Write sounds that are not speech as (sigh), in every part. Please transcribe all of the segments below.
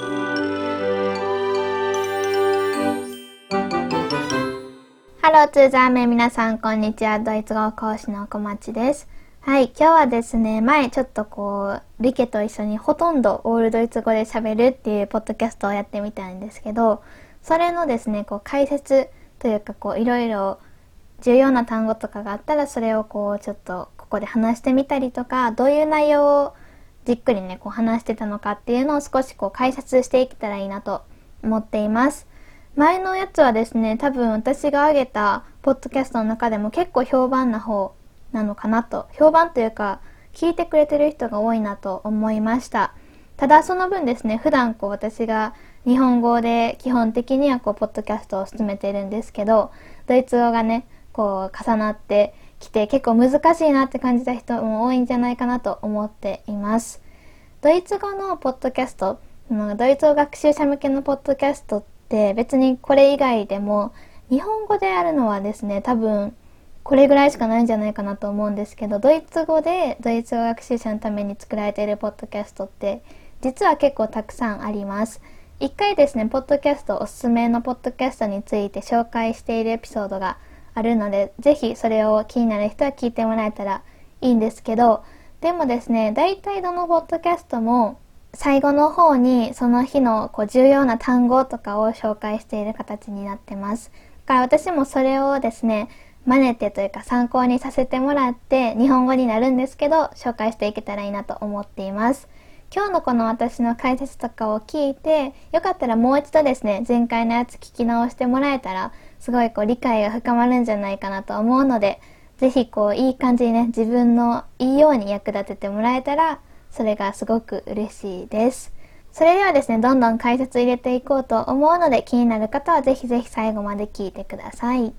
ハローツーザーメン皆さんこんにちはドイツ語講師の小町ですはい今日はですね前ちょっとこうリケと一緒にほとんどオールドイツ語で喋るっていうポッドキャストをやってみたんですけどそれのですねこう解説というかこういろいろ重要な単語とかがあったらそれをこうちょっとここで話してみたりとかどういう内容をじっくりねこう話してたのかっていうのを少しこう解説していけたらいいなと思っています。前のやつはですね多分私が挙げたポッドキャストの中でも結構評判な方なのかなと。評判というか聞いてくれてる人が多いなと思いました。ただその分ですね普段こう私が日本語で基本的にはこうポッドキャストを進めているんですけどドイツ語がねこう重なってきて結構難しいなって感じた人も多いんじゃないかなと思っています。ドイツ語のポッドキャストドイツ語学習者向けのポッドキャストって別にこれ以外でも日本語であるのはですね多分これぐらいしかないんじゃないかなと思うんですけどドイツ語でドイツ語学習者のために作られているポッドキャストって実は結構たくさんあります。一回ですねポッドキャストおすすめのポッドキャストについて紹介しているエピソードがあるのでぜひそれを気になる人は聞いてもらえたらいいんですけどでもですね大体どのポッドキャストも最後の方にその日のこう重要な単語とかを紹介している形になってます。だから私もそれをですね、真似てというか参考にさせてもらって日本語になるんですけど紹介していけたらいいなと思っています。今日のこの私の解説とかを聞いてよかったらもう一度ですね前回のやつ聞き直してもらえたらすごいこう理解が深まるんじゃないかなと思うのでぜひこういい感じにね自分のいいように役立ててもらえたらそれがすごく嬉しいです。それではですね、どんどん解説入れていこうと思うので、気になる方はぜひぜひ最後まで聞いてください。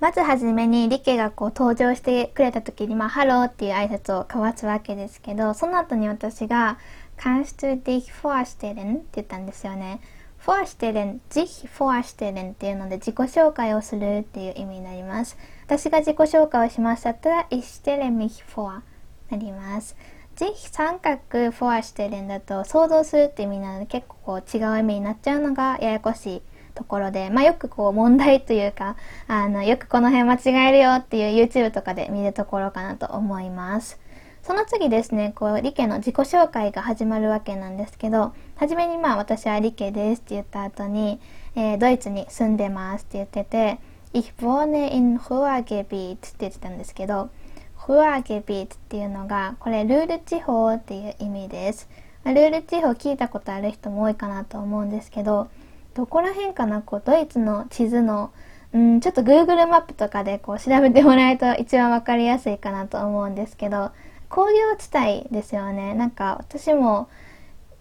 まずはじめにリケがこう登場してくれた時に、まあ、ハローっていう挨拶を交わすわけですけど、その後に私が、Kannst du dich vorstellen? って言ったんですよね。vorstellen, sich vorstellen っていうので自己紹介をするっていう意味になります。私が自己紹介をしましたったら、ich stelle mich vor なります。ぜひ三角 for してるんだと想像するって意味なので結構こう違う意味になっちゃうのがややこしいところで、まあ、よくこう問題というかあのよくこの辺間違えるよっていう YouTube とかで見るところかなと思います。その次ですね、こう、リケの自己紹介が始まるわけなんですけど、はじめにまあ私はリケですって言った後に、えー、ドイツに住んでますって言ってて、Ich wohne in Ruhrgebiet って言ってたんですけど、Ruhrgebiet っていうのが、これルール地方っていう意味です。ルール地方聞いたことある人も多いかなと思うんですけど、どこら辺かな、こう、ドイツの地図の、うん、ちょっと Google マップとかでこう調べてもらえると一番わかりやすいかなと思うんですけど、工業地帯ですよね。なんか私も、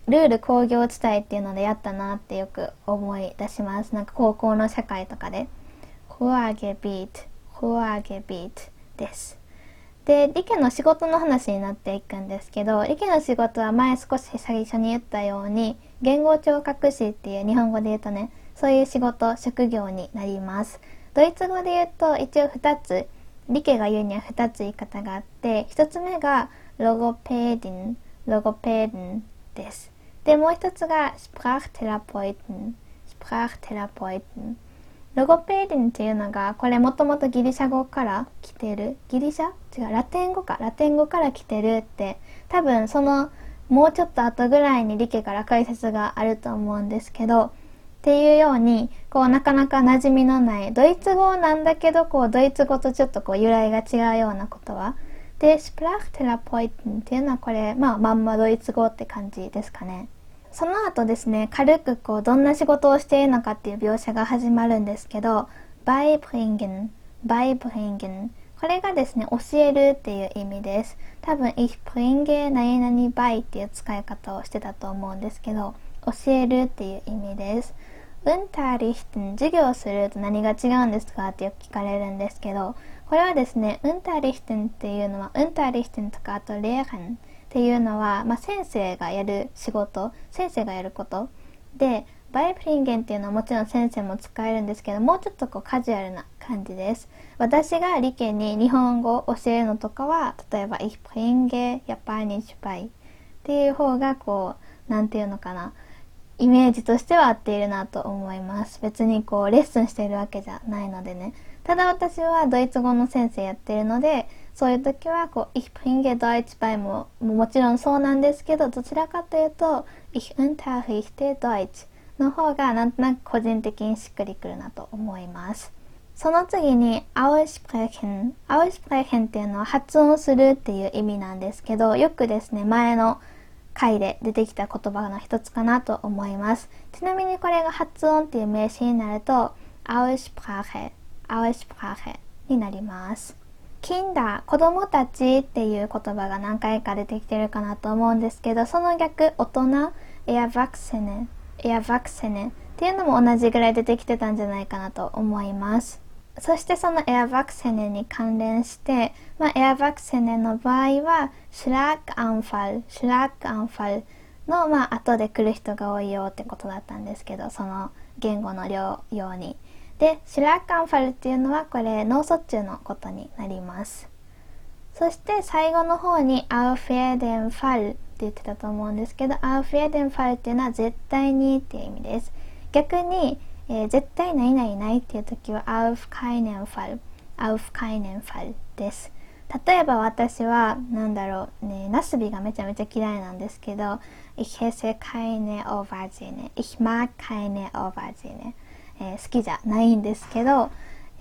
ルール工業地帯っていうのでやったなってよく思い出します。なんか高校の社会とかで。フワーゲビート、フワーゲビートです。で、リケの仕事の話になっていくんですけど、リケの仕事は前少し最初に言ったように、言語聴覚士っていう日本語で言うとね、そういう仕事、職業になります。ドイツ語で言うと一応2つ、リケが言うには2つ言い方があって、1つ目が Logopädin、Logopädin です。で、もう1つが Sprachtherapeutin、Sprachtherapeutin。 Logopädin っていうのがこれもともとギリシャ語から来てるギリシャ？違うラテン語かラテン語から来てるって多分そのもうちょっと後ぐらいにリケから解説があると思うんですけどっていうようにこうなかなか馴染みのないドイツ語なんだけどこうドイツ語とちょっとこう由来が違うような言葉でスプラフテラポイテンっていうのはこれまあまんまドイツ語って感じですかね。その後ですね、軽くこう、どんな仕事をしているのかっていう描写が始まるんですけど、beibringen, beibringen これがですね、教えるっていう意味です。多分、ich bringe 何々 bei っていう使い方をしてたと思うんですけど、教えるっていう意味です。Unterrichten 授業すると何が違うんですかってよく聞かれるんですけど、これはですね、unterrichten っていうのは、unterrichten とかあと lehren っていうのは、まあ、先生がやる仕事先生がやることでバイプリンゲンっていうのはもちろん先生も使えるんですけどもうちょっとこうカジュアルな感じです。私が理系に日本語を教えるのとかは、例えば、Ich bringe Japanisch bei っていう方がこう、なんていうのかな。イメージとしては合っているなと思います。別にこう、レッスンしているわけじゃないのでね。ただ私はドイツ語の先生やってるので、そういう時はこう、Ich bringe Deutsch bei ももちろんそうなんですけど、どちらかというと、Ich unterrichte Deutsch の方がなんとなく個人的にしっくりくるなと思います。その次に aussprechen。aussprechen っていうのは発音するっていう意味なんですけど、よくですね、前の回で出てきた言葉の一つかなと思います。ちなみにこれが発音っていう名詞になると、aussprache、aussprache になります。Kinder、子供たちっていう言葉が何回か出てきてるかなと思うんですけど、その逆、大人、Erwachsene、Erwachsene っていうのも同じぐらい出てきてたんじゃないかなと思います。そしてその Erwachsene に関連して、まあ、Erwachsene の場合は Schlaganfall、Schlaganfall の、まあ、後で来る人が多いよってことだったんですけど、その言語の量用に。で、Schlaganfall っていうのはこれ脳卒中のことになります。そして最後の方に Auf jeden Fall 言ってたと思うんですけど、アウフェデンファルっていうのは絶対にっていう意味です。逆に、えー、絶対何々ないっていう時は、アウフカイネンファル、アウフカイネンファルです。例えば私は、なんだろう、ね、ナスビがめちゃめちゃ嫌いなんですけど、Ich esse keine Aubergine, ich mag keine Aubergine、えー、好きじゃないんですけど、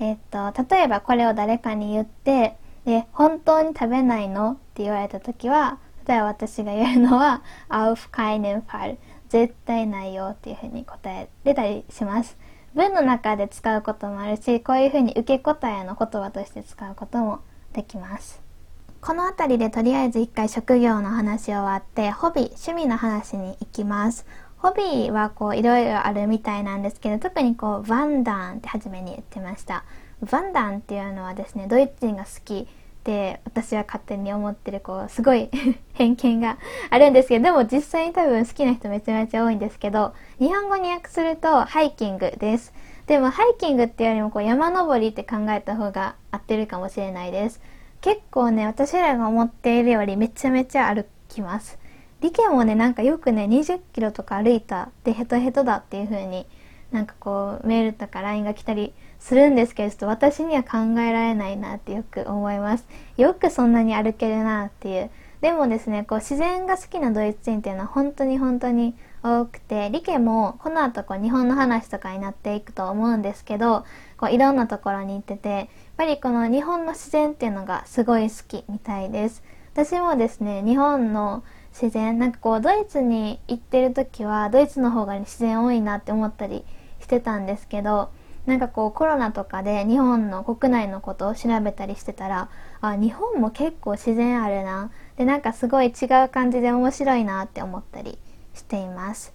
えー、っと、例えばこれを誰かに言って、で、本当に食べないの？って言われた時は、例えば私が言うのは、auf keinen Fall 絶対ないよっていうふうに答えれたりします。文の中で使うこともあるし、こういうふうに受け答えの言葉として使うこともできます。この辺りでとりあえず一回職業の話終わって、ホビー、趣味の話に行きます。ホビーはこういろいろあるみたいなんですけど、特にこう、ヴァンダーンって初めに言ってました。ヴァンダーンっていうのはですね、ドイツ人が好きって私は勝手に思ってるこうすごい (laughs) 偏見があるんですけどでも実際に多分好きな人めちゃめちゃ多いんですけど日本語に訳するとハイキングです。でもハイキングっていうよりもこう山登りって考えた方が合ってるかもしれないです。結構ね私らが思っているよりめちゃめちゃ歩きます。理系もねなんかよくね20キロとか歩いたでヘトヘトだっていう風になんかこうメールとか LINE が来たりするんですけど、ちょっと私には考えられないなってよく思います。よくそんなに歩けるなっていう。でもですね、こう自然が好きなドイツ人っていうのは本当に本当に多くて、理系もこの後こう日本の話とかになっていくと思うんですけど、こういろんなところに行ってて、やっぱりこの日本の自然っていうのがすごい好きみたいです。私もですね、日本の自然、なんかこうドイツに行ってる時はドイツの方が自然多いなって思ったりしてたんですけど、なんかこうコロナとかで日本の国内のことを調べたりしてたらあ日本も結構自然あるな。でなんかすごい違う感じで面白いなって思ったりしています。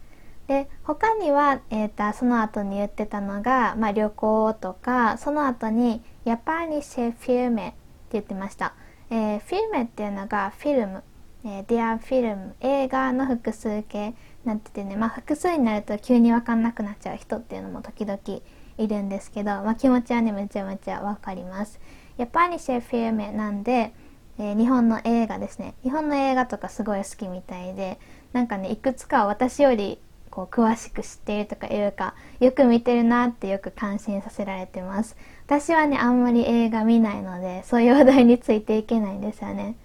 で他には、えーと、その後に言ってたのが、まあ、旅行とかその後に「 japanische Filme」って言ってました、えー、 Filme っていうのが Film、えー、 der Film 映画の複数形なっててね、まあ、複数になると急に分かんなくなっちゃう人っていうのも時々いるんですけど、まあ、気持ちはねめちゃめちゃわかります。 japanische Filme なんで、えー、日本の映画ですね。日本の映画とかすごい好きみたいでなんかねいくつか私よりこう詳しく知っているとかいうかよく見てるなってよく感心させられてます。私はねあんまり映画見ないのでそういう話題についていけないんですよね。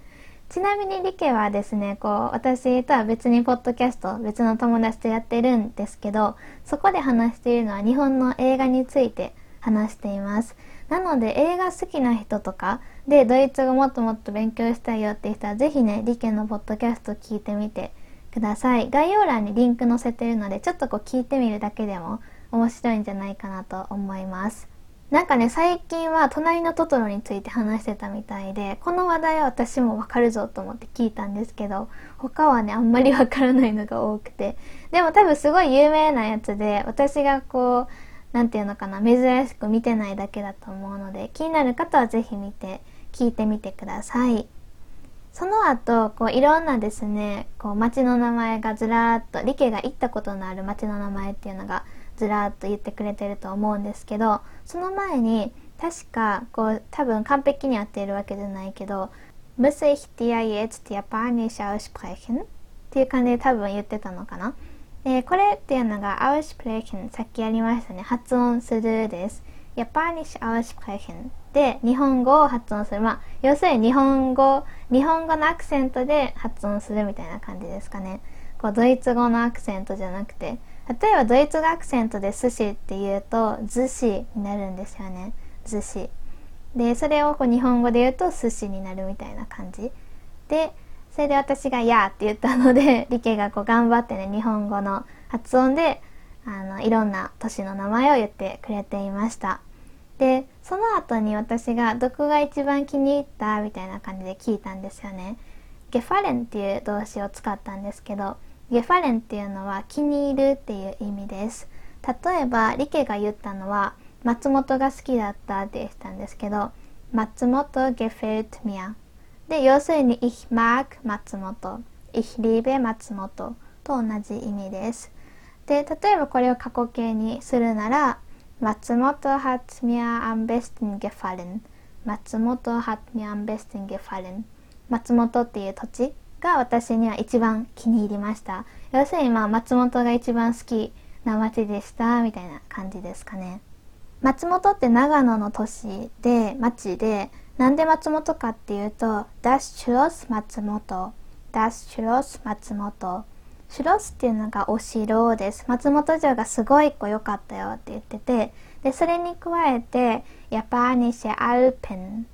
ちなみにリケはですね、こう、私とは別にポッドキャスト、別の友達とやってるんですけど、そこで話しているのは日本の映画について話しています。なので映画好きな人とか、で、ドイツ語もっともっと勉強したいよっていう人は、ぜひね、リケのポッドキャスト聞いてみてください。概要欄にリンク載せてるので、ちょっとこう聞いてみるだけでも面白いんじゃないかなと思います。なんかね、最近は隣のトトロについて話してたみたいで、この話題は私もわかるぞと思って聞いたんですけど、他はね、あんまりわからないのが多くて。でも多分すごい有名なやつで、私がこう、なんていうのかな、珍しく見てないだけだと思うので、気になる方はぜひ見て、聞いてみてください。その後、こういろんなですね、こう街の名前がずらーっと、リケが行ったことのある街の名前っていうのがずらーっと言ってくれてると思うんですけどその前に確かこう多分完璧に合っているわけじゃないけど muss ich dir jetzt Japanisch aussprechen? っていう感じで多分言ってたのかな？で、これっていうのが aussprechen さっきやりましたね。発音するです。Japanisch aussprechen で日本語を発音する。まあ、要するに日本語、日本語のアクセントで発音するみたいな感じですかね。こうドイツ語のアクセントじゃなくて、例えばドイツ語アクセントで寿司って言うと、寿司になるんですよね。寿司。で、それをこう日本語で言うと寿司になるみたいな感じ。で、それで私が「や」って言ったので、(laughs) リケがこう頑張ってね、日本語の発音で、あの、いろんな都市の名前を言ってくれていました。で、その後に私がどこが一番気に入ったみたいな感じで聞いたんですよね。ゲファレンっていう動詞を使ったんですけど、ゲファレンっていうのは気に入るっていう意味です。例えば、リケが言ったのは、松本が好きだったって言ったんですけど、松本ゲフェルトミア。で、要するに、ich mag 松本、ich liebe 松本と同じ意味です。で、例えばこれを過去形にするなら、松本 hat mir am besten gefallen。松本 hat mir am besten gefallen。松本っていう土地が私には一番気に入りました。要するにまあ松本が一番好きな街でしたみたいな感じですかね。松本って長野の都市で町でなんで松本かっていうとダッシュロス松本ダッシュロス松本シュロスっていうのがお城です。松本城がすごい良かったよって言っててでそれに加えてヤパーニシェアルペン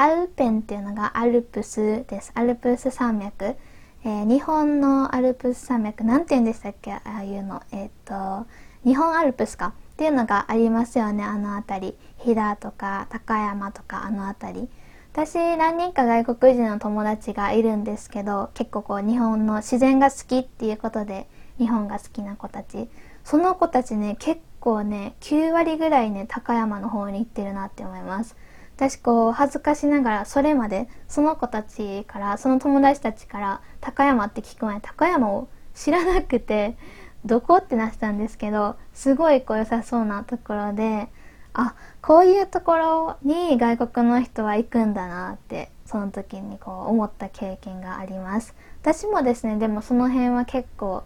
アルペンっていうのがアルプスです。アルプス山脈。えー、日本のアルプス山脈、なんて言うんでしたっけ？ああいうの。えっ、ー、と、日本アルプスか。っていうのがありますよね、あの辺り。飛騨とか高山とかあの辺り。私何人か外国人の友達がいるんですけど結構こう日本の自然が好きっていうことで日本が好きな子たちその子たちね結構ね9割ぐらいね高山の方に行ってるなって思います私こう恥ずかしながらそれまでその子たちからその友達たちから高山って聞く前高山を知らなくて (laughs) どこってなってたんですけどすごいこう良さそうなところであこういうところに外国の人は行くんだなってその時にこう思った経験があります。私もですねでもその辺は結構好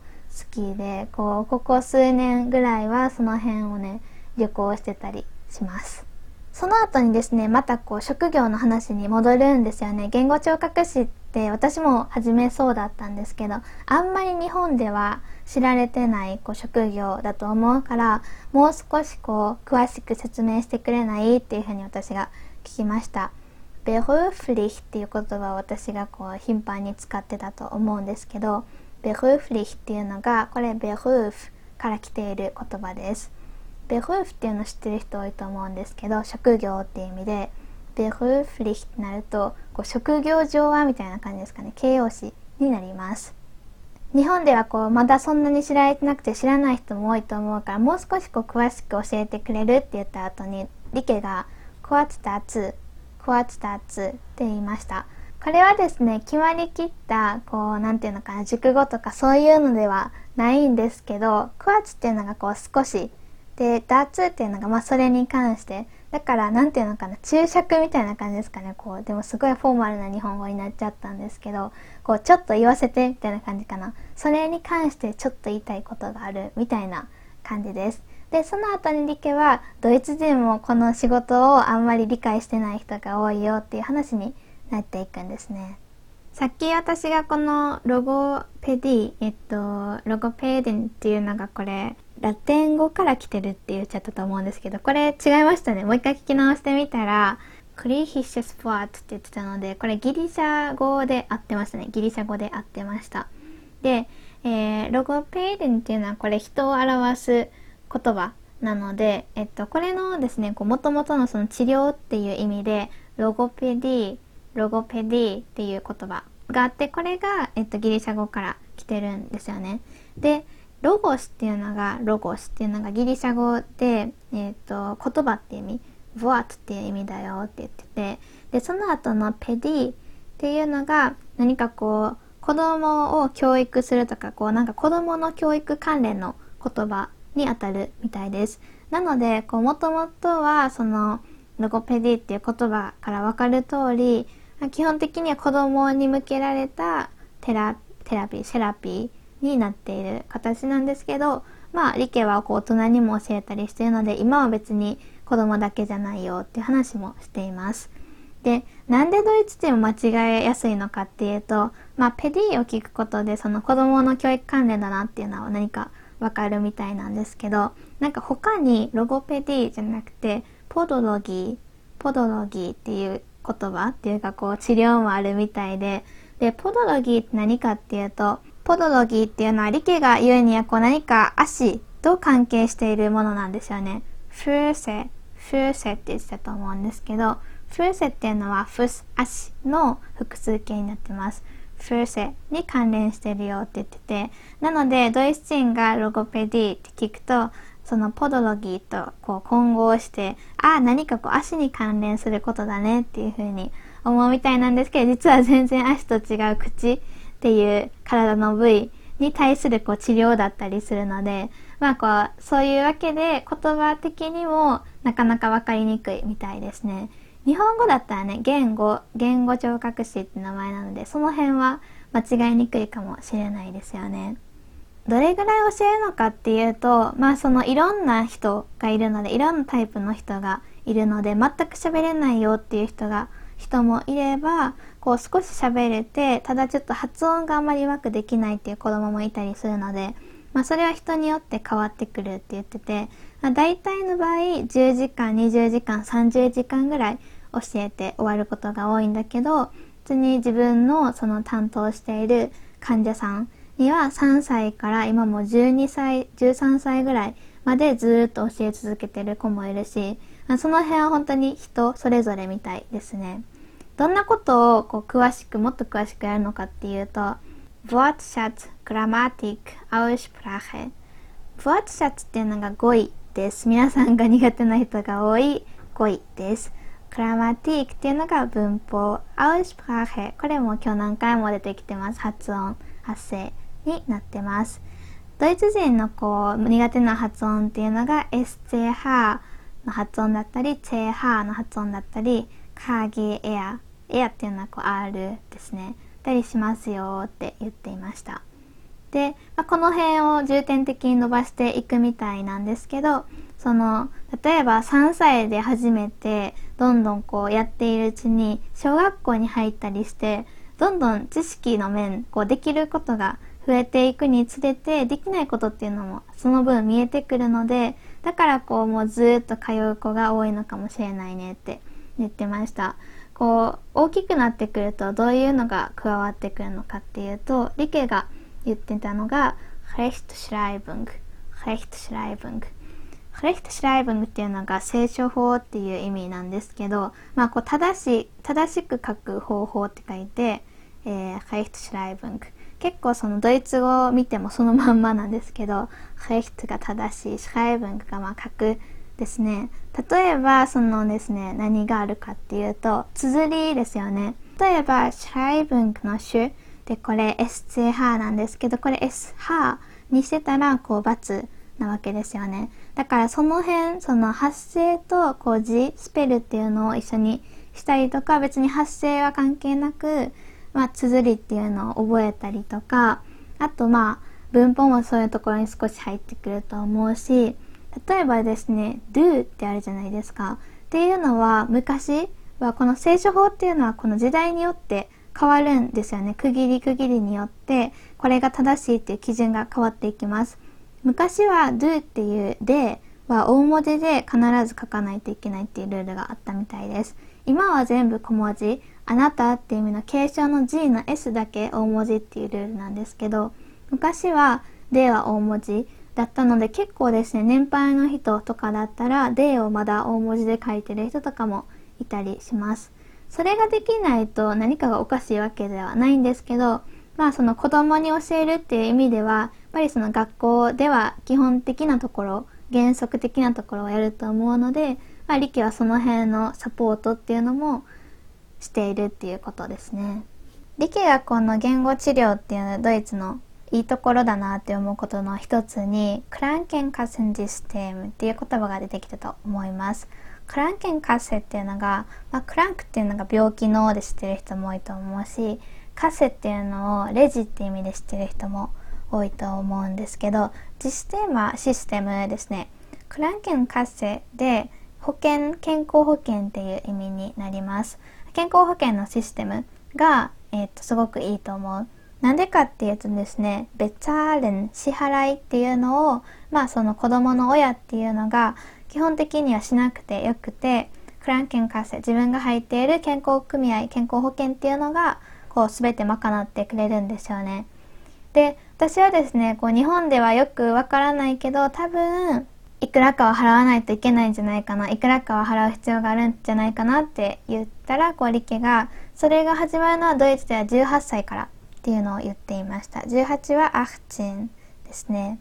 きでこうここ数年ぐらいはその辺をね旅行してたりします。その後にですね、またこう職業の話に戻るんですよね。言語聴覚士って私も初めそうだったんですけど、あんまり日本では知られてないこう職業だと思うから、もう少しこう詳しく説明してくれないっていうふうに私が聞きました。ベルフリヒっていう言葉を私がこう頻繁に使ってたと思うんですけど、ベルフリヒっていうのが、これベルフから来ている言葉です。ベルーフっていうの知ってる人多いと思うんですけど職業っていう意味でベルーフリヒってなるとこう職業上はみたいな感じですかね。形容詞になります。日本ではこうまだそんなに知られてなくて知らない人も多いと思うからもう少しこう詳しく教えてくれるって言った後にリケが「クワツタツ」「クワツタツ」って言いました。これはですね決まりきったこう何て言うのかな熟語とかそういうのではないんですけどクワツっていうのがこう少しで、ダーツっていうのが、まあ、それに関して、だから、なんていうのかな、注釈みたいな感じですかね、こう、でもすごいフォーマルな日本語になっちゃったんですけど、こう、ちょっと言わせて、みたいな感じかな。それに関してちょっと言いたいことがある、みたいな感じです。で、その後にリケは、ドイツ人もこの仕事をあんまり理解してない人が多いよっていう話になっていくんですね。さっき私がこのロゴペディ、えっと、ロゴペーデンっていうのがこれ、ラテン語から来てるって言っちゃったと思うんですけど、これ違いましたね。もう一回聞き直してみたら、クリヒッシュスフォーツって言ってたので、これギリシャ語で合ってましたね。ギリシャ語で合ってました。で、えー、ロゴペイデンっていうのはこれ人を表す言葉なので、えっと、これのですね、もともとのその治療っていう意味で、ロゴペディ、ロゴペディっていう言葉があって、これが、えっと、ギリシャ語から来てるんですよね。で、ロゴスっていうのが、ロゴスっていうのがギリシャ語で、え、ー、と、言葉っていう意味、Wort っていう意味だよって言ってて、で、その後の Pädie っていうのが、何かこう、子供を教育するとか、こう、なんか子供の教育関連の言葉にあたるみたいです。なので、こう、もともとは、その、 Logopädie っていう言葉からわかる通り、基本的には子供に向けられた Thera Therapie、セラピーになっている形なんですけど、まあ、リケはこう大人にも教えたりしているので、今は別に子供だけじゃないよっていう話もしています。で、なんでドイツ人も間違えやすいのかっていうと、まあ、ペディを聞くことで、その子供の教育関連だなっていうのは何かわかるみたいなんですけど、なんか他にロゴペディじゃなくて、ポドロギー、ポドロギーっていう言葉っていうかこう治療もあるみたいで、で、ポドロギーって何かっていうと、ポドロギーっていうのはリケが言うにはこう何か足と関係しているものなんですよね。フーセ、フーセって言ってたと思うんですけど、フーセっていうのはフス、足の複数形になってます。フーセに関連してるよって言ってて、なのでドイツ人がロゴペディって聞くと、そのポドロギーとこう混合して、ああ、何かこう足に関連することだねっていう風に思うみたいなんですけど、実は全然足と違う口っていう体の部位に対するこう治療だったりするので、まあこう、そういうわけで言葉的にもなかなかわかりにくいみたいですね。日本語だったらね、言語、言語聴覚士って名前なので、その辺は間違いにくいかもしれないですよね。どれぐらい教えるのかっていうと、まあそのいろんな人がいるので、いろんなタイプの人がいるので、全く喋れないよっていう人が、人もいれば、こう少し喋れて、ただちょっと発音があんまりうまくできないっていう子供もいたりするので、まあそれは人によって変わってくるって言ってて、まあ、大体の場合10時間、20時間、30時間ぐらい教えて終わることが多いんだけど、普通に自分のその担当している患者さんには3歳から今も12歳、13歳ぐらいまでずっと教え続けてる子もいるし、その辺は本当に人それぞれみたいですね。どんなことをこう詳しく、もっと詳しくやるのかっていうと、Wortschatz, Grammatik, Aussprache。Wortschatz っていうのが語彙です。皆さんが苦手な人が多い語彙です。Grammatik っていうのが文法。Aussprache。これも今日何回も出てきてます。発音、発声。になってます。ドイツ人のこう苦手な発音っていうのが SCH の発音だったり、CH の発音だったり、カーギエア、エアっていうのはこう R ですね。たりしますよって言っていました。で、まあ、この辺を重点的に伸ばしていくみたいなんですけど、その、例えば3歳で初めてどんどんこうやっているうちに小学校に入ったりして、どんどん知識の面、こうできることが増えていくにつれてできないことっていうのもその分見えてくるのでだからこうもうずっと通う子が多いのかもしれないねって言ってました。こう大きくなってくるとどういうのが加わってくるのかっていうとリケが言ってたのが Rechtschreibung Rechtschreibung Rechtschreibung っていうのが聖書法っていう意味なんですけど、まあ、こう正し正しく書く方法って書いて、えー、Rechtschreibung 結構そのドイツ語を見てもそのまんまなんですけど、ヘイトが正しい、シャイブンがまあ書くですね。例えばそのですね、何があるかっていうと、綴りですよね。例えば、シャイブンクの種でこれ SCH なんですけど、これ SH にしてたらこう×なわけですよね。だからその辺、その発声とこう字、スペルっていうのを一緒にしたりとか、別に発声は関係なく、まあ、綴りっていうのを覚えたりとか、あとまあ、文法もそういうところに少し入ってくると思うし、例えばですね、do ってあるじゃないですか。っていうのは、昔はこの聖書法っていうのはこの時代によって変わるんですよね。区切り区切りによって、これが正しいっていう基準が変わっていきます。昔は do っていうでは大文字で必ず書かないといけないっていうルールがあったみたいです。今は全部小文字。あなたっていう意味の継承の G の S だけ大文字っていうルールなんですけど、昔は D は大文字だったので結構ですね、年配の人とかだったら D をまだ大文字で書いてる人とかもいたりします。それができないと何かがおかしいわけではないんですけど、まあその子供に教えるっていう意味では、やっぱりその学校では基本的なところ、原則的なところをやると思うので、まあ、リキはその辺のサポートっていうのもしているっていうことですね。理系学校の言語治療っていうドイツのいいところだなって思うことの一つにクランケンカセンシステムっていう言葉が出てきたと思います。クランケンカッセっていうのが、まあ、クランクっていうのが病気ので知ってる人も多いと思うしカセっていうのをレジって意味で知ってる人も多いと思うんですけど実質テーマシステムですね。クランケンカッセで保険健康保険っていう意味になります。健康保険のシステムが、えー、とすごくいいと思う。なんでかっていうとですね、ベッツァーレン、支払いっていうのを、まあその子供の親っていうのが基本的にはしなくてよくて、クランケンカセ、自分が入っている健康組合、健康保険っていうのが、こう全て賄ってくれるんですよね。で、私はですね、こう日本ではよくわからないけど、多分、いくらかは払わないといけないんじゃないかな、いくらかは払う必要があるんじゃないかなって言ったら、こうリケが、それが始まるのはドイツでは18歳からっていうのを言っていました。18はアフチンですね。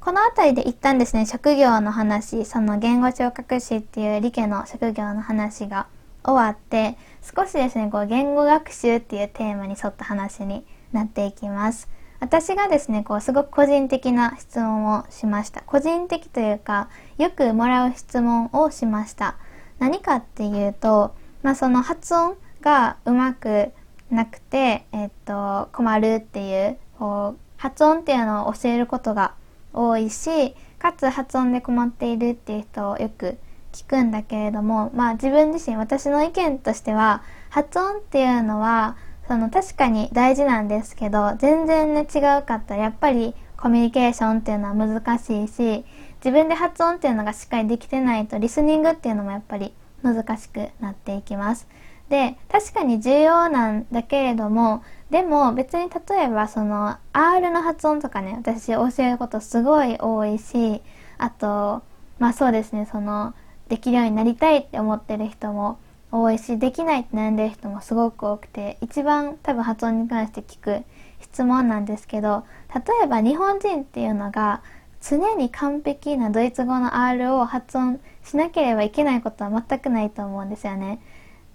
この辺りで一旦ですね、職業の話、その言語聴覚士っていう理系の職業の話が終わって、少しですね、こう言語学習っていうテーマに沿った話になっていきます。私がですね、こうすごく個人的な質問をしました。個人的というか、よくもらう質問をしました。何かっていうと、まあその発音がうまくなくて、えっと、困るっていうこう発音っていうのを教えることが多いしかつ発音で困っているっていう人をよく聞くんだけれどもまあ自分自身私の意見としては発音っていうのはその確かに大事なんですけど全然ね違うかったらやっぱりコミュニケーションっていうのは難しいし自分で発音っていうのがしっかりできてないとリスニングっていうのもやっぱり難しくなっていきます。で確かに重要なんだけれどもでも別に例えばその R の発音とかね私教えることすごい多いしあとまあそうですねそのできるようになりたいって思ってる人も多いしできないって悩んでる人もすごく多くて一番多分発音に関して聞く質問なんですけど例えば日本人っていうのが常に完璧なドイツ語の R を発音しなければいけないことは全くないと思うんですよね。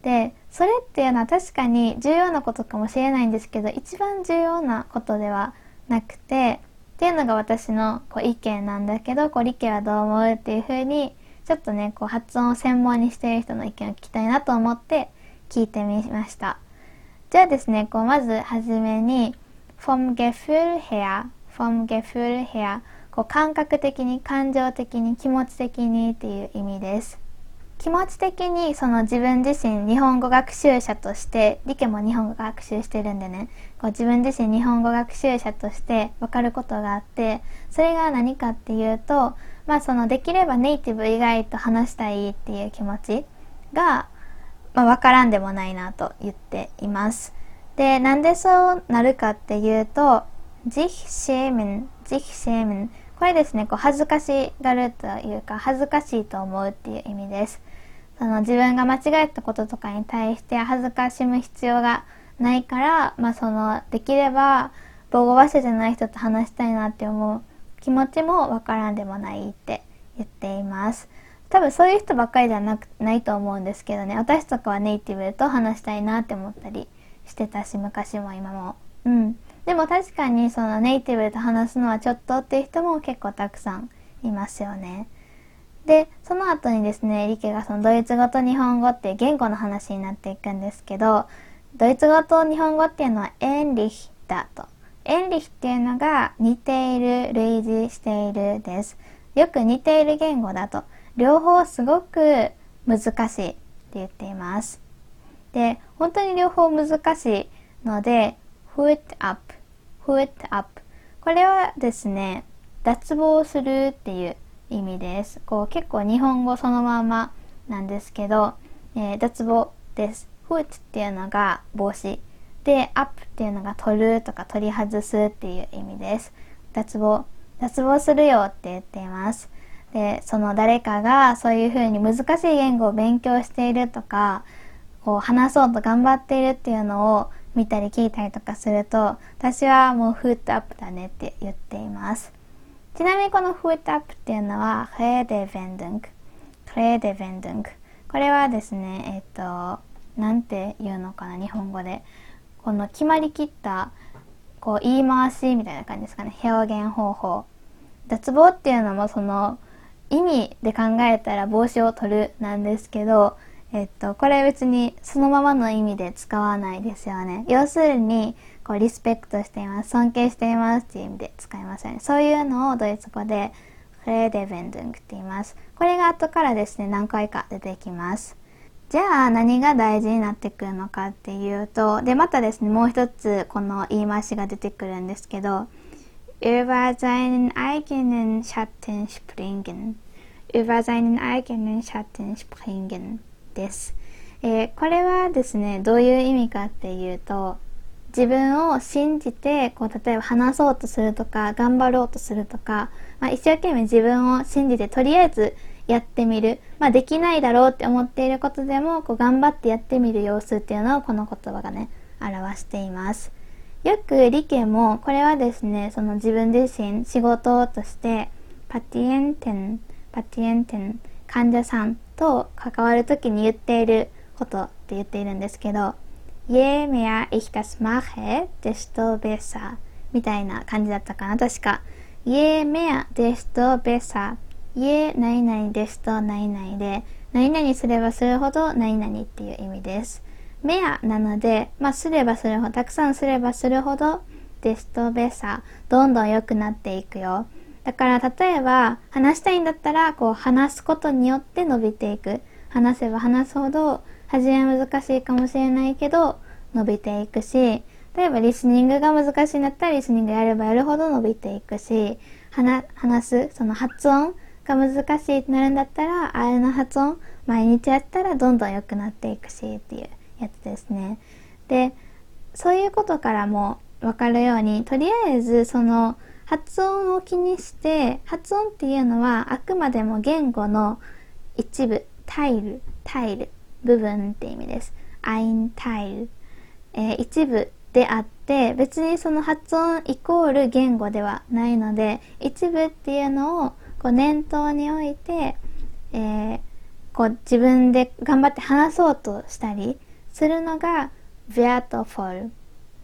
でそれっていうのは確かに重要なことかもしれないんですけど一番重要なことではなくてっていうのが私のこう意見なんだけどこう理系はどう思うっていうふうにちょっとねこう発音を専門にしている人の意見を聞きたいなと思って聞いてみました。じゃあですねこうまずはじめに vom Gefühl her vom Gefühl her こう感覚的に感情的に気持ち的にっていう意味です。気持ち的にその自分自身日本語学習者としてリケも日本語学習してるんでねこう自分自身日本語学習者として分かることがあってそれが何かっていうとまあそのできればネイティブ以外と話したいっていう気持ちが、まあ、分からんでもないなと言っています。でなんでそうなるかっていうと sich schämen sich schämen これですねこう恥ずかしがるというか恥ずかしいと思うっていう意味です。その自分が間違えたこととかに対して恥ずかしむ必要がないから、まあ、そのできれば母語話者じゃない人と話したいなって思う気持ちもわからんでもないって言っています。多分そういう人ばっかりじゃなくないと思うんですけどね私とかはネイティブと話したいなって思ったりしてたし昔も今も。うん、でも確かにそのネイティブと話すのはちょっとっていう人も結構たくさんいますよね。でその後にですねリケがそのドイツ語と日本語っていう言語の話になっていくんですけどドイツ語と日本語っていうのはエンリヒだと。エンリヒっていうのが似ている類似しているです。よく似ている言語だと。両方すごく難しいって言っています。で本当に両方難しいので foot up foot up これはですね脱帽するっていう意味です。こう結構日本語そのままなんですけど、えー、脱帽です。フーツっていうのが帽子で、アップっていうのが取るとか取り外すっていう意味です。脱帽、脱帽するよって言っています。で、その誰かがそういうふうに難しい言語を勉強しているとか、こう話そうと頑張っているっていうのを見たり聞いたりとかすると、私はもうフートアップだねって言っています。ちなみにこのフートアップっていうのは、クレーデベンドンク。クレーデベンドンク。これはですね、えっ、と、なんて言うのかな、日本語で。この決まりきった、こう、言い回しみたいな感じですかね。表現方法。脱帽っていうのもその、意味で考えたら帽子を取るなんですけど、えっと、これ別にそのままの意味で使わないですよね。要するに、こう、リスペクトしています、尊敬していますっていう意味で使いますよね。そういうのをドイツ語で、フレーデベンドゥングって言います。これが後からですね、何回か出てきます。じゃあ何が大事になってくるのかっていうと、で、またですね、もう一つこの言い回しが出てくるんですけど、über seinen eigenen Schatten springen über seinen eigenen Schatten springen です、えー、これはですねどういう意味かっていうと自分を信じてこう例えば話そうとするとか頑張ろうとするとか、まあ、一生懸命自分を信じてとりあえずやってみる、まあ、できないだろうって思っていることでもこう頑張ってやってみる様子っていうのをこの言葉がね表しています。よく理系もこれはですねその自分自身仕事としてパティエンテンパティエンテン患者さんと関わる時に言っていることって言っているんですけど Je mehr ich das mache, desto besser みたいな感じだったかな。確か Je mehr desto besser Je 何々 desto 何々で何々すればするほど何々っていう意味ですメアなので、まあ、すればするほど、たくさんすればするほど、デストベサ、どんどん良くなっていくよ。だから例えば話したいんだったらこう話すことによって伸びていく。話せば話すほど初めは難しいかもしれないけど伸びていくし例えばリスニングが難しいんだったらリスニングやればやるほど伸びていくし話すその発音が難しいってなるんだったらあれの発音毎日やったらどんどん良くなっていくしっていうやつですね。でそういうことからも分かるようにとりあえずその発音を気にして発音っていうのはあくまでも言語の一部タイルタイル部分って意味です。アインタイル、えー、一部であって別にその発音イコール言語ではないので一部っていうのをこう念頭に置いて、えー、こう自分で頑張って話そうとしたりするのが wertvoll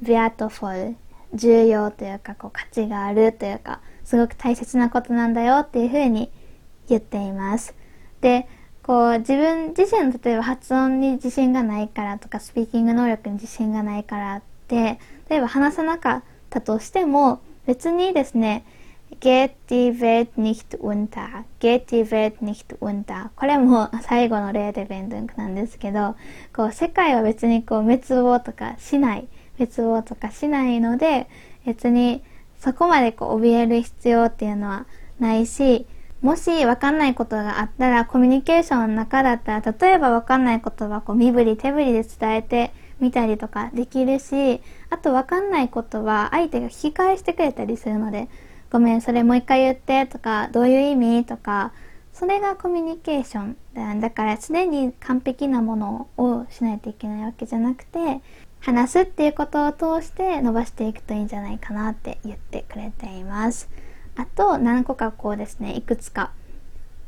wertvoll 重要というかこう価値があるというかすごく大切なことなんだよっていうふうに言っています。でこう自分自身の例えば発音に自信がないからとかスピーキング能力に自信がないからって例えば話さなかったとしても別にですね Get die Welt nicht unter. Get die Welt nicht unter. これも (laughs) 最後の例でベンドゥンクなんですけど、こう世界は別にこう滅亡とかしない、滅亡とかしないので、別にそこまでこう怯える必要っていうのはないし、もしわかんないことがあったらコミュニケーションの中だったら、例えばわかんないことはこう身振り手振りで伝えてみたりとかできるし、あとわかんないことは相手が引き返してくれたりするので、ごめん、それもう一回言ってとか、どういう意味？とか、それがコミュニケーションだ。だから常に完璧なものをしないといけないわけじゃなくて、話すっていうことを通して伸ばしていくといいんじゃないかなって言ってくれています。あと、何個かこうですね、いくつか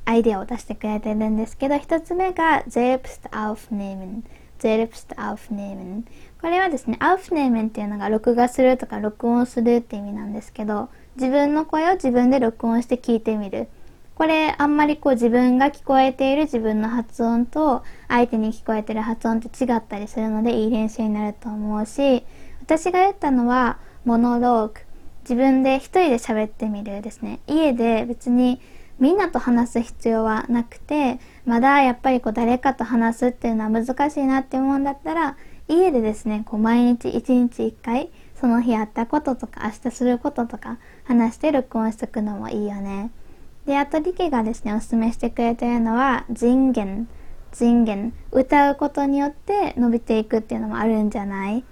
アイデアを出してくれてるんですけど、一つ目が Selbst aufnehmen。Selbst aufnehmen。これはですね、aufnehmen っていうのが録画するとか録音するって意味なんですけど、自分の声を自分で録音して聞いてみる。これあんまりこう自分が聞こえている自分の発音と相手に聞こえてる発音って違ったりするのでいい練習になると思うし私が言ったのはモノローグ自分で一人で喋ってみるですね家で別にみんなと話す必要はなくてまだやっぱりこう誰かと話すっていうのは難しいなって思うんだったら家でですねこう毎日一日一回その日あったこととか明日することとか話して録音しとくのもいいよね。で、あとリケがですね、おすすめしてくれてるのは、人言。人言。歌うことによって伸びていくっていうのもあるんじゃない？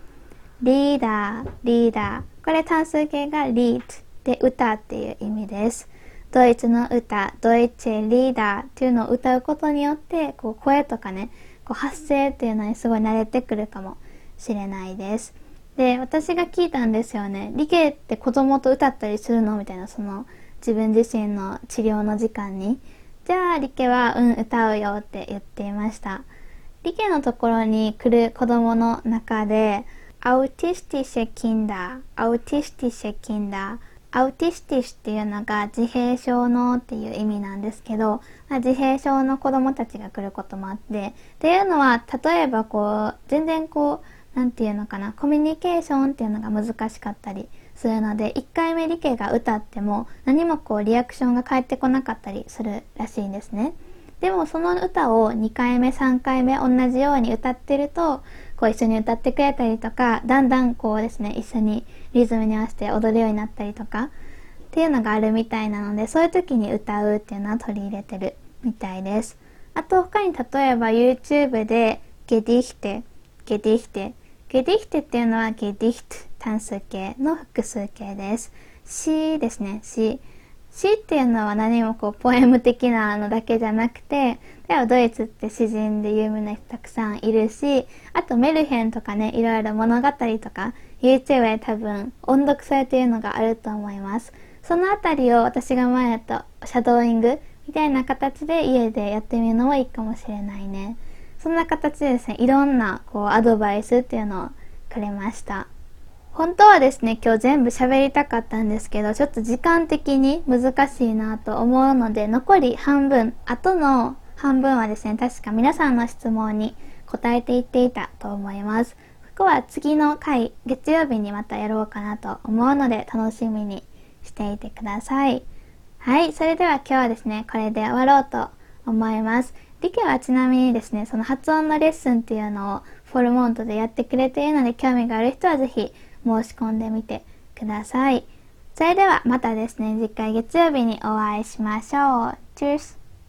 リーダー、リーダー。これ単数形がリードで歌っていう意味です。ドイツの歌、ドイツリーダーっていうのを歌うことによって、こう声とかね、こう発声っていうのにすごい慣れてくるかもしれないです。で、私が聞いたんですよね。リケって子供と歌ったりするの？みたいな、その自分自身の治療の時間に。じゃあ、リケは、うん、歌うよって言っていました。リケのところに来る子供の中で、 autistische Kinder、autistische Kinder、autistisch っていうのが自閉症のっていう意味なんですけど、まあ、自閉症の子供たちが来ることもあって、っていうのは、例えばこう、全然こう、なんていうのかな、コミュニケーションっていうのが難しかったりするので、1回目リケが歌っても何もこうリアクションが返ってこなかったりするらしいんですね。でもその歌を2回目3回目同じように歌ってるとこう一緒に歌ってくれたりとかだんだんこうですね一緒にリズムに合わせて踊るようになったりとかっていうのがあるみたいなのでそういう時に歌うっていうのは取り入れてるみたいです。あと他に例えば YouTube でゲディヒテゲディヒテゲディヒテっていうのはゲディヒト単数形の複数形です。C ですね C 詩っていうのは何もこうポエム的なのだけじゃなくてではドイツって詩人で有名な人たくさんいるしあとメルヘンとかねいろいろ物語とか YouTube で多分音読されているのがあると思います。そのあたりを私が前だとシャドーイングみたいな形で家でやってみるのもいいかもしれないね。そんな形でですねいろんなこうアドバイスっていうのをくれました。本当はですね、今日全部喋りたかったんですけど、ちょっと時間的に難しいなと思うので、残り半分、後の半分はですね、確か皆さんの質問に答えていっていたと思います。ここは次の回、月曜日にまたやろうかなと思うので、楽しみにしていてください。はい、それでは今日はですね、これで終わろうと思います。リケはちなみにですね、その発音のレッスンっていうのをフォルモントでやってくれているので、興味がある人はぜひ申し込んでみてください。それではまたですね、次回月曜日にお会いしましょう。チュース